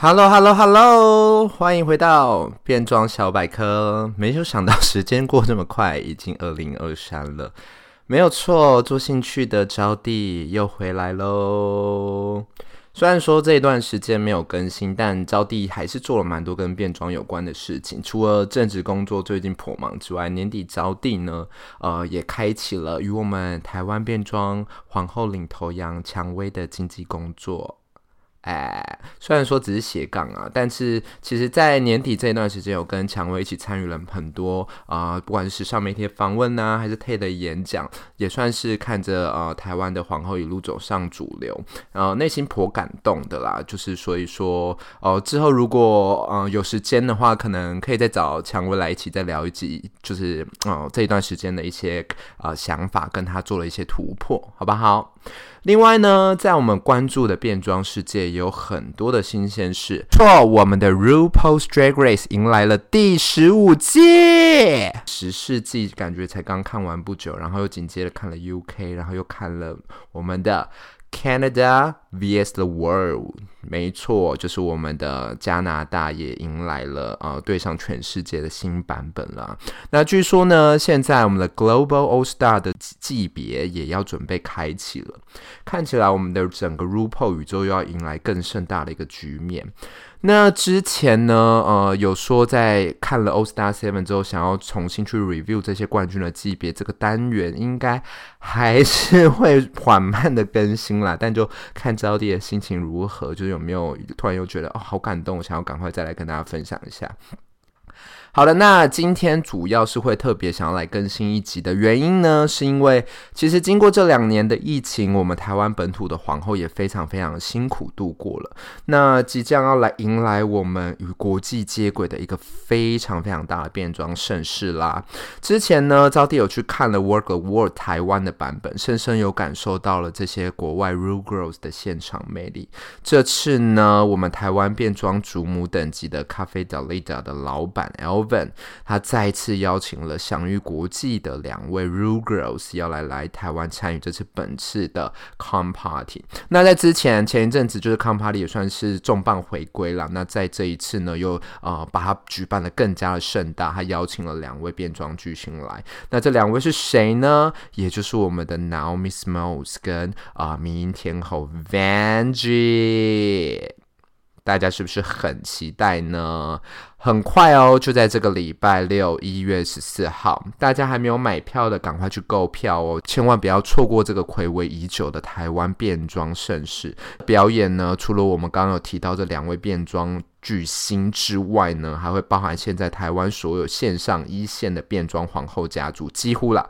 Hello Hello Hello，欢迎回到变装小百科。没有想到时间过这么快，已经二零二三了。没有错，做兴趣的招弟又回来喽。虽然说这一段时间没有更新，但招弟还是做了蛮多跟变装有关的事情。除了正职工作最近颇忙之外，年底招弟呢，呃，也开启了与我们台湾变装皇后领头羊蔷薇的经纪工作。哎，虽然说只是斜杠啊，但是其实，在年底这一段时间，有跟蔷薇一起参与了很多啊、不管是时尚媒体访问呐、还是 TED 的演讲，也算是看着呃台湾的皇后一路走上主流，然后内心颇感动的啦。就是所以说，哦、之后如果呃有时间的话，可能可以再找蔷薇来一起再聊一集，就是哦、这一段时间的一些、呃、想法，跟他做了一些突破，好不好？另外呢，在我们关注的变装世界，也有很多的新鲜事。错，我们的 RuPaul's Drag Race 迎来了第十五届，十世纪感觉才刚看完不久，然后又紧接着看了 UK，然后又看了我们的。Canada vs the World，没错，就是我们的加拿大也迎来了呃对上全世界的新版本了。那据说呢，现在我们的 Global All Star 的级别也要准备开启了，看起来我们的整个 RuPaul 宇宙又要迎来更盛大的一个局面。那之前呢，呃，有说在看了 All Star Seven 之后，想要重新去 review 这些冠军的级别，这个单元应该还是会缓慢的更新啦。但就看招弟的心情如何，就是有没有突然又觉得哦，好感动，想要赶快再来跟大家分享一下。好的，那今天主要是会特别想要来更新一集的原因呢，是因为其实经过这两年的疫情，我们台湾本土的皇后也非常非常辛苦度过了。那即将要来迎来我们与国际接轨的一个非常非常大的变装盛世啦。之前呢，招弟有去看了 Work the World 台湾的版本，深深有感受到了这些国外 Ru Girls 的现场魅力。这次呢，我们台湾变装祖母等级的 Cafe Dalida 的老板 L。他再次邀请了享誉国际的两位 Ru Girls 要来来台湾参与这次本次的 Com Party。那在之前前一阵子就是 Com Party 也算是重磅回归了。那在这一次呢，又呃把它举办的更加的盛大，他邀请了两位变装巨星来。那这两位是谁呢？也就是我们的 Naomi Smalls 跟啊、呃、迷因天后 Vanjie。大家是不是很期待呢？很快哦，就在这个礼拜六，一月十四号，大家还没有买票的，赶快去购票哦！千万不要错过这个睽违已久的台湾变装盛事表演呢。除了我们刚刚有提到这两位变装巨星之外呢，还会包含现在台湾所有线上一线的变装皇后家族，几乎啦。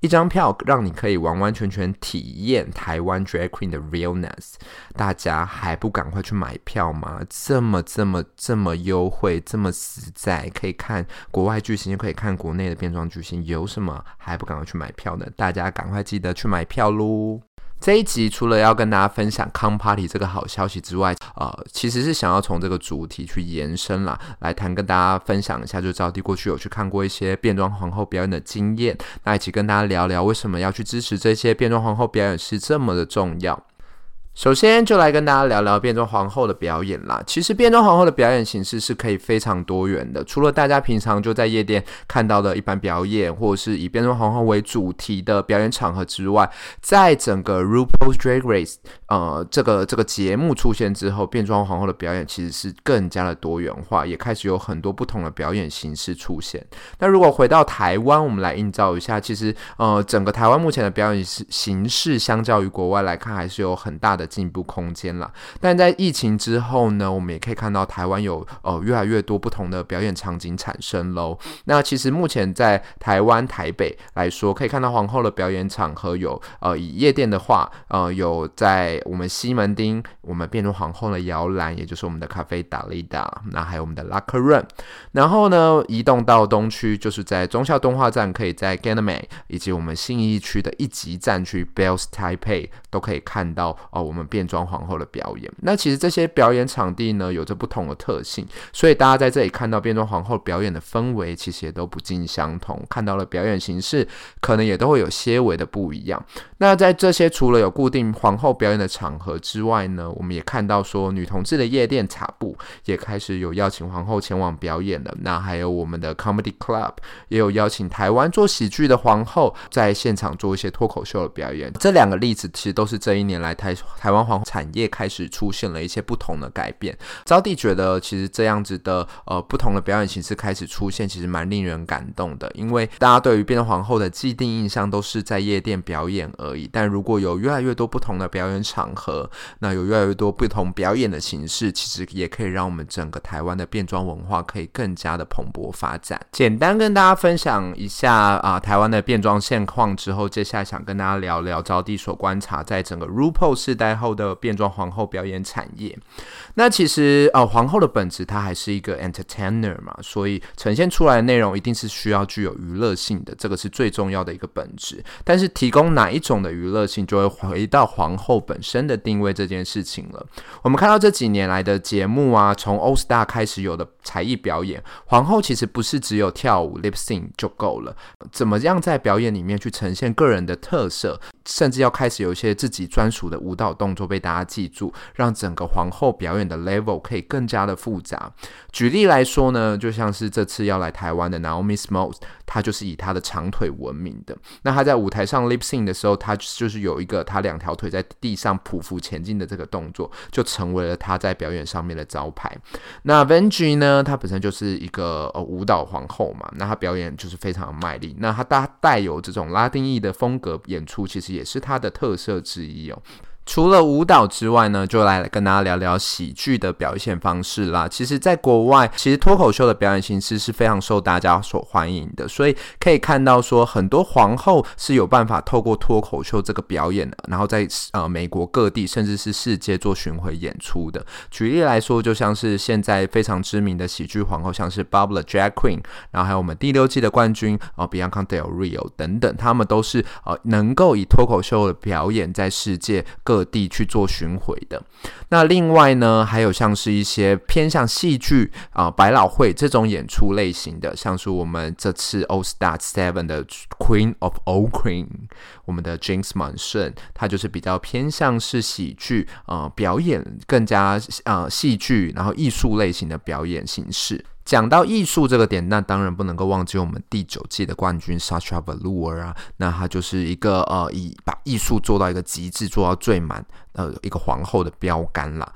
一张票让你可以完完全全体验台湾 Drag Queen 的 realness，大家还不赶快去买票吗？这么这么这么优惠，这么实在，可以看国外巨星，又可以看国内的变装巨星，有什么还不赶快去买票呢？大家赶快记得去买票喽！这一集除了要跟大家分享 Con Party 这个好消息之外，呃，其实是想要从这个主题去延伸啦，来谈跟大家分享一下，就招弟过去有去看过一些变装皇后表演的经验，那一起跟大家聊聊为什么要去支持这些变装皇后表演是这么的重要。首先就来跟大家聊聊变装皇后的表演啦。其实变装皇后的表演形式是可以非常多元的，除了大家平常就在夜店看到的一般表演，或者是以变装皇后为主题的表演场合之外，在整个 RuPaul's Drag Race 呃这个这个节目出现之后，变装皇后的表演其实是更加的多元化，也开始有很多不同的表演形式出现。那如果回到台湾，我们来映照一下，其实呃整个台湾目前的表演形式相较于国外来看，还是有很大的。进步空间啦。但在疫情之后呢，我们也可以看到台湾有呃越来越多不同的表演场景产生喽。那其实目前在台湾台北来说，可以看到皇后的表演场合有呃以夜店的话，呃有在我们西门町，我们变成皇后的摇篮，也就是我们的咖啡达利达，那还有我们的 Locker Room。然后呢，移动到东区，就是在忠孝敦化站，可以在 Gangnam 以及我们信义区的一级战区 Bells Taipei 都可以看到哦，我们变装皇后的表演。那其实这些表演场地呢，有着不同的特性，所以大家在这里看到变装皇后表演的氛围，其实也都不尽相同。看到了表演形式，可能也都会有些微的不一样。那在这些除了有固定皇后表演的场合之外呢，我们也看到说，女同志的夜店茶布也开始有邀请皇后前往表演了。那还有我们的 Comedy Club 也有邀请台湾做喜剧的皇后在现场做一些脱口秀的表演。这两个例子其实都是这一年来台台湾皇产业开始出现了一些不同的改变。招娣觉得，其实这样子的呃不同的表演形式开始出现，其实蛮令人感动的。因为大家对于变装皇后的既定印象都是在夜店表演而已。但如果有越来越多不同的表演场合，那有越来越多不同表演的形式，其实也可以让我们整个台湾的变装文化可以更加的蓬勃发展。简单跟大家分享一下啊、台湾的变装现况之后，接下来想跟大家聊聊招娣所观察在整个 RuPaul 世代后的变装皇后表演产业。那其实呃，皇后的本质它还是一个 entertainer 嘛，所以呈现出来的内容一定是需要具有娱乐性的，这个是最重要的一个本质。但是提供哪一种的娱乐性，就会回到皇后本身的定位这件事情了。我们看到这几年来的节目啊，从 All Star 开始有的才艺表演，皇后其实不是只有跳舞 lip sync 就够了，怎么样在表演里面去呈现个人的特色，甚至要开始有一些自己专属的舞蹈动作被大家记住，让整个皇后表演的 level 可以更加的复杂。举例来说呢，就像是这次要来台湾的 Naomi Smalls，她就是以她的长腿闻名的。那她在舞台上 lip sync 的时候，她就是有一个她两条腿在地上匍匐前进的这个动作，就成为了她在表演上面的招牌。那 v e n g e 呢，她本身就是一个呃舞蹈皇后嘛，那她表演就是非常的卖力。那她带带有这种拉丁裔的风格演出，其实也也是它的特色之一哦。除了舞蹈之外呢，就来跟大家聊聊喜剧的表现方式啦。其实，在国外，其实脱口秀的表演形式是非常受大家所欢迎的，所以可以看到说，很多皇后是有办法透过脱口秀这个表演的，然后在呃美国各地甚至是世界做巡回演出的。举例来说，就像是现在非常知名的喜剧皇后，像是 Bob the Drag Queen，然后还有我们第六季的冠军啊、呃、Bianca Del Rio 等等，他们都是呃能够以脱口秀的表演在世界各地去做巡回的。那另外呢，还有像是一些偏向戏剧啊、百老汇这种演出类型的，像是我们这次 All Star Seven 的 Queen of All Queen，我们的 Jinkx Monsoon，他就是比较偏向是喜剧啊、表演，更加啊戏剧，然后艺术类型的表演形式。讲到艺术这个点，那当然不能够忘记我们第九季的冠军 Sasha Velour 啊，那他就是一个呃，以把艺术做到一个极致，做到最满，呃，一个皇后的标杆啦。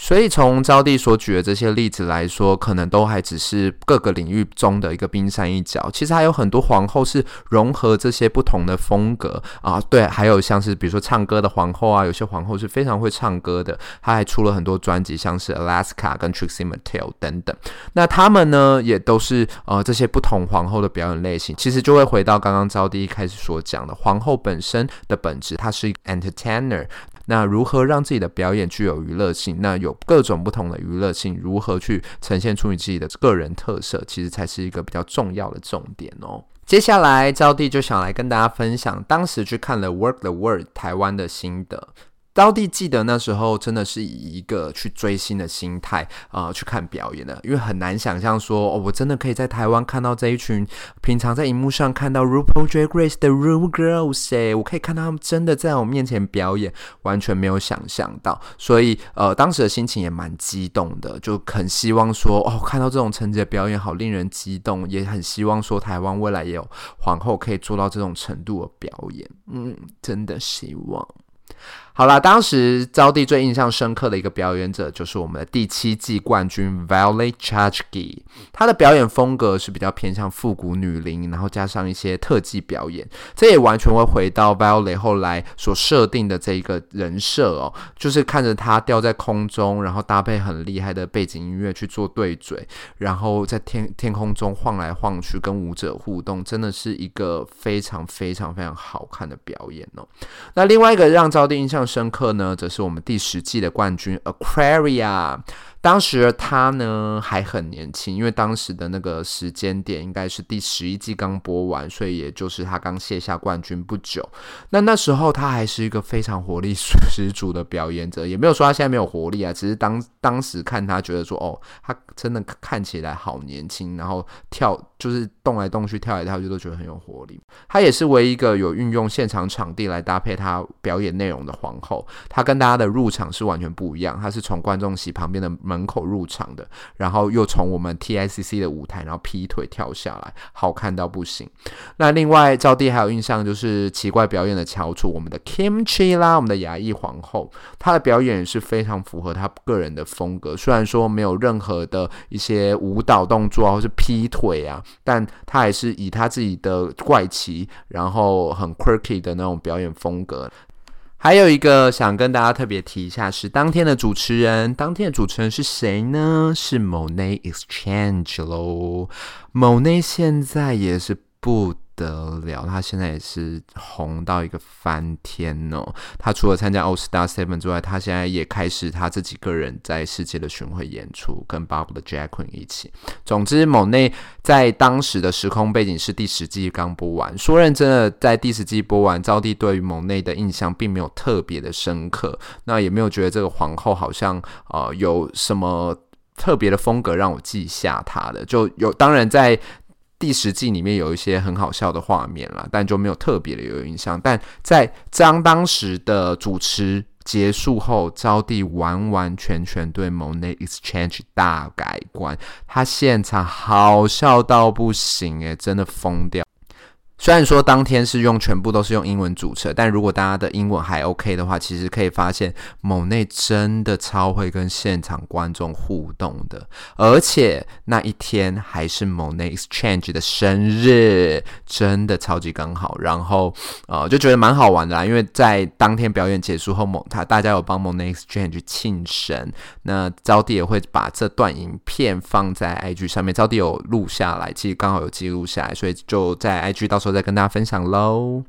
所以从招娣所举的这些例子来说，可能都还只是各个领域中的一个冰山一角。其实还有很多皇后是融合这些不同的风格啊，对，还有像是比如说唱歌的皇后啊，有些皇后是非常会唱歌的，她还出了很多专辑，像是 Alaska 跟 Trixie Mattel 等等。那他们呢，也都是呃这些不同皇后的表演类型，其实就会回到刚刚招娣一开始所讲的，皇后本身的本质，它是一个 entertainer。那如何让自己的表演具有娱乐性？那有有各种不同的娱乐性，如何去呈现出你自己的个人特色，其实才是一个比较重要的重点哦。接下来，招娣就想来跟大家分享当时去看了《Work the World》台湾的心得。到底记得那时候真的是以一个去追星的心态啊、去看表演的，因为很难想象说哦，我真的可以在台湾看到这一群平常在荧幕上看到 RuPaul Drag Race 的 Ru Girls 哎，我可以看到他们真的在我面前表演，完全没有想象到，所以呃当时的心情也蛮激动的，就很希望说哦看到这种成绩的表演好令人激动，也很希望说台湾未来也有皇后可以做到这种程度的表演，嗯，真的希望。好啦，当时招娣最印象深刻的一个表演者就是我们的第七季冠军 Valley Chachki，她的表演风格是比较偏向复古女伶，然后加上一些特技表演，这也完全会回到 Valley 后来所设定的这一个人设哦，就是看着她吊在空中，然后搭配很厉害的背景音乐去做对嘴，然后在天天空中晃来晃去跟舞者互动，真的是一个非常非常非常好看的表演哦。那另外一个让招娣印象深刻呢，则是我们第十季的冠军 Aquaria。当时他呢还很年轻，因为当时的那个时间点应该是第十一季刚播完，所以也就是他刚卸下冠军不久。那那时候他还是一个非常活力十足的表演者，也没有说他现在没有活力啊，只是当当时看他觉得说，哦，他真的看起来好年轻，然后跳就是动来动去、跳来跳去都觉得很有活力。他也是唯一一个有运用现场场地来搭配他表演内容的皇后。他跟大家的入场是完全不一样，他是从观众席旁边的门口入场的，然后又从我们 TICC 的舞台，然后劈腿跳下来，好看到不行。那另外，招娣还有印象就是奇怪表演的翘楚，我们的 Kimchi 啦，我们的牙医皇后，她的表演是非常符合她个人的风格。虽然说没有任何的一些舞蹈动作，或是劈腿啊，但她还是以她自己的怪奇，然后很 quirky 的那种表演风格。还有一个想跟大家特别提一下，是当天的主持人。当天的主持人是谁呢？是 Monét X Change 喽。mona 现在也是不。得了，他现在也是红到一个翻天哦。他除了参加 All Star Seven 之外，他现在也开始他自己个人在世界的巡回演出，跟 Bob 的 Jackie 一起。总之某内在当时的时空背景是第十季刚播完。说认真的，在第十季播完，招娣对于某内的印象并没有特别的深刻，那也没有觉得这个皇后好像呃有什么特别的风格让我记下她的。就有当然在。第十季里面有一些很好笑的画面啦，但就没有特别的有印象。但在张当时的主持结束后，招娣完完全全对 Monét X Change 大改观，他现场好笑到不行诶，真的疯掉。虽然说当天是用全部都是用英文主持，但如果大家的英文还 OK 的话，其实可以发现某内真的超会跟现场观众互动的，而且那一天还是某内 Exchange 的生日，真的超级刚好。然后呃就觉得蛮好玩的啦，因为在当天表演结束后，某他大家有帮某内 Exchange 庆生，那招娣也会把这段影片放在 IG 上面，招娣有录下来，其实刚好有记录下来，所以就在 IG 到时候。再跟大家分享喽。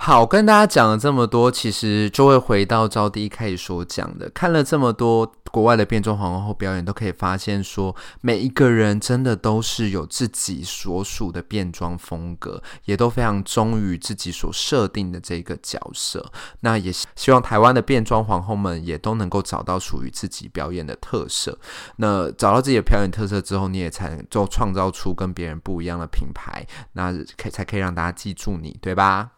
好，跟大家讲了这么多，其实就会回到招娣一开始所讲的，看了这么多国外的变装皇后表演，都可以发现说，每一个人真的都是有自己所属的变装风格，也都非常忠于自己所设定的这个角色。那也希望台湾的变装皇后们也都能够找到属于自己表演的特色。那找到自己的表演特色之后，你也才能够创造出跟别人不一样的品牌，那可以才可以让大家记住你，对吧？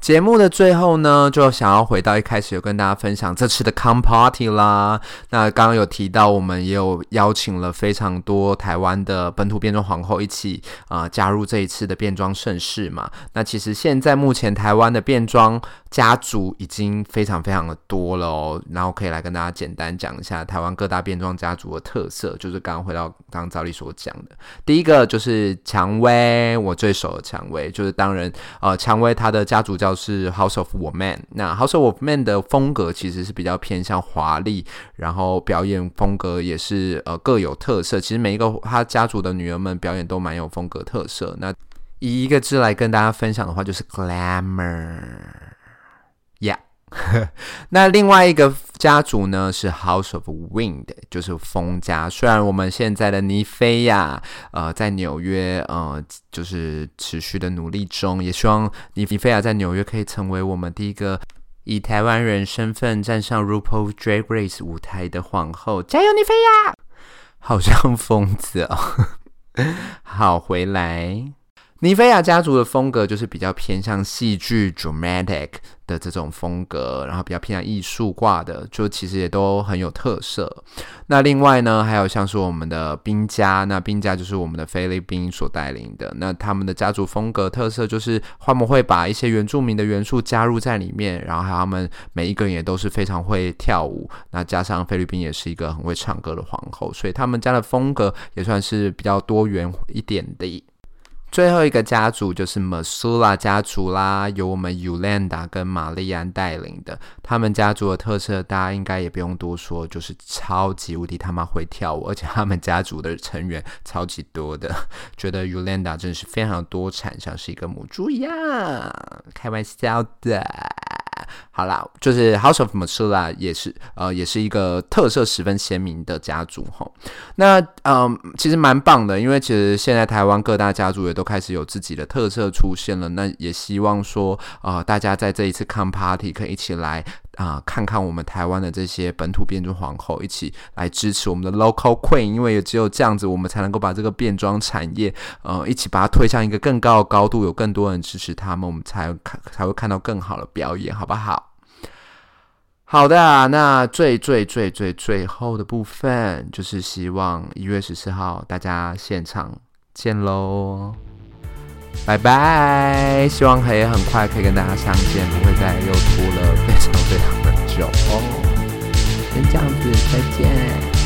节目的最后呢，就想要回到一开始有跟大家分享这次的 Come Party 啦。那刚刚有提到，我们也有邀请了非常多台湾的本土变装皇后一起啊、加入这一次的变装盛世嘛。那其实现在目前台湾的变装家族已经非常非常的多了哦。然后可以来跟大家简单讲一下台湾各大变装家族的特色，就是刚刚回到刚刚赵丽所讲的，第一个就是蔷薇，我最熟的蔷薇，就是当然呃蔷薇她的家族叫。是 House of Woman，那 House of Woman 的风格其实是比较偏向华丽，然后表演风格也是呃各有特色。其实每一个他家族的女儿们表演都蛮有风格特色。那以一个字来跟大家分享的话，就是 Glamour，Yeah。那另外一个家族呢是 House of Wind，就是风家。虽然我们现在的妮菲亚呃在纽约呃就是持续的努力中，也希望妮菲亚在纽约可以成为我们第一个以台湾人身份站上 RuPaul Drag Race 舞台的皇后。加油，妮菲亚！好像疯子哦。好，回来。尼菲亚家族的风格就是比较偏向戏剧 （dramatic） 的这种风格，然后比较偏向艺术挂的，就其实也都很有特色。那另外呢，还有像是我们的宾家，那宾家就是我们的菲律宾所带领的，那他们的家族风格特色就是他们会把一些原住民的元素加入在里面，然后还有他们每一个人也都是非常会跳舞，那加上菲律宾也是一个很会唱歌的皇后，所以他们家的风格也算是比较多元一点的。最后一个家族就是 Masula 家族啦，由我们 Yulanda 跟玛丽安带领的。他们家族的特色，大家应该也不用多说，就是超级无敌他妈会跳舞，而且他们家族的成员超级多的。觉得 Yulanda 真是非常多产，像是一个母猪一样，开玩笑的。好啦，就是 House of Masula 也是呃，也是一个特色十分鲜明的家族吼。那嗯，其实蛮棒的，因为其实现在台湾各大家族也都开始有自己的特色出现了。那也希望说呃，大家在这一次看 Party 可以一起来啊、看看我们台湾的这些本土变装皇后，一起来支持我们的 Local Queen，因为也只有这样子，我们才能够把这个变装产业呃，一起把它推向一个更高的高度，有更多人支持他们，我们才看才会看到更好的表演，好不好？好的啊，那最最最最最后的部分就是希望一月十四号大家现场见喽，拜拜！希望可以很快可以跟大家相见，不会再又拖了非常非常的久哦。先这样子，再见。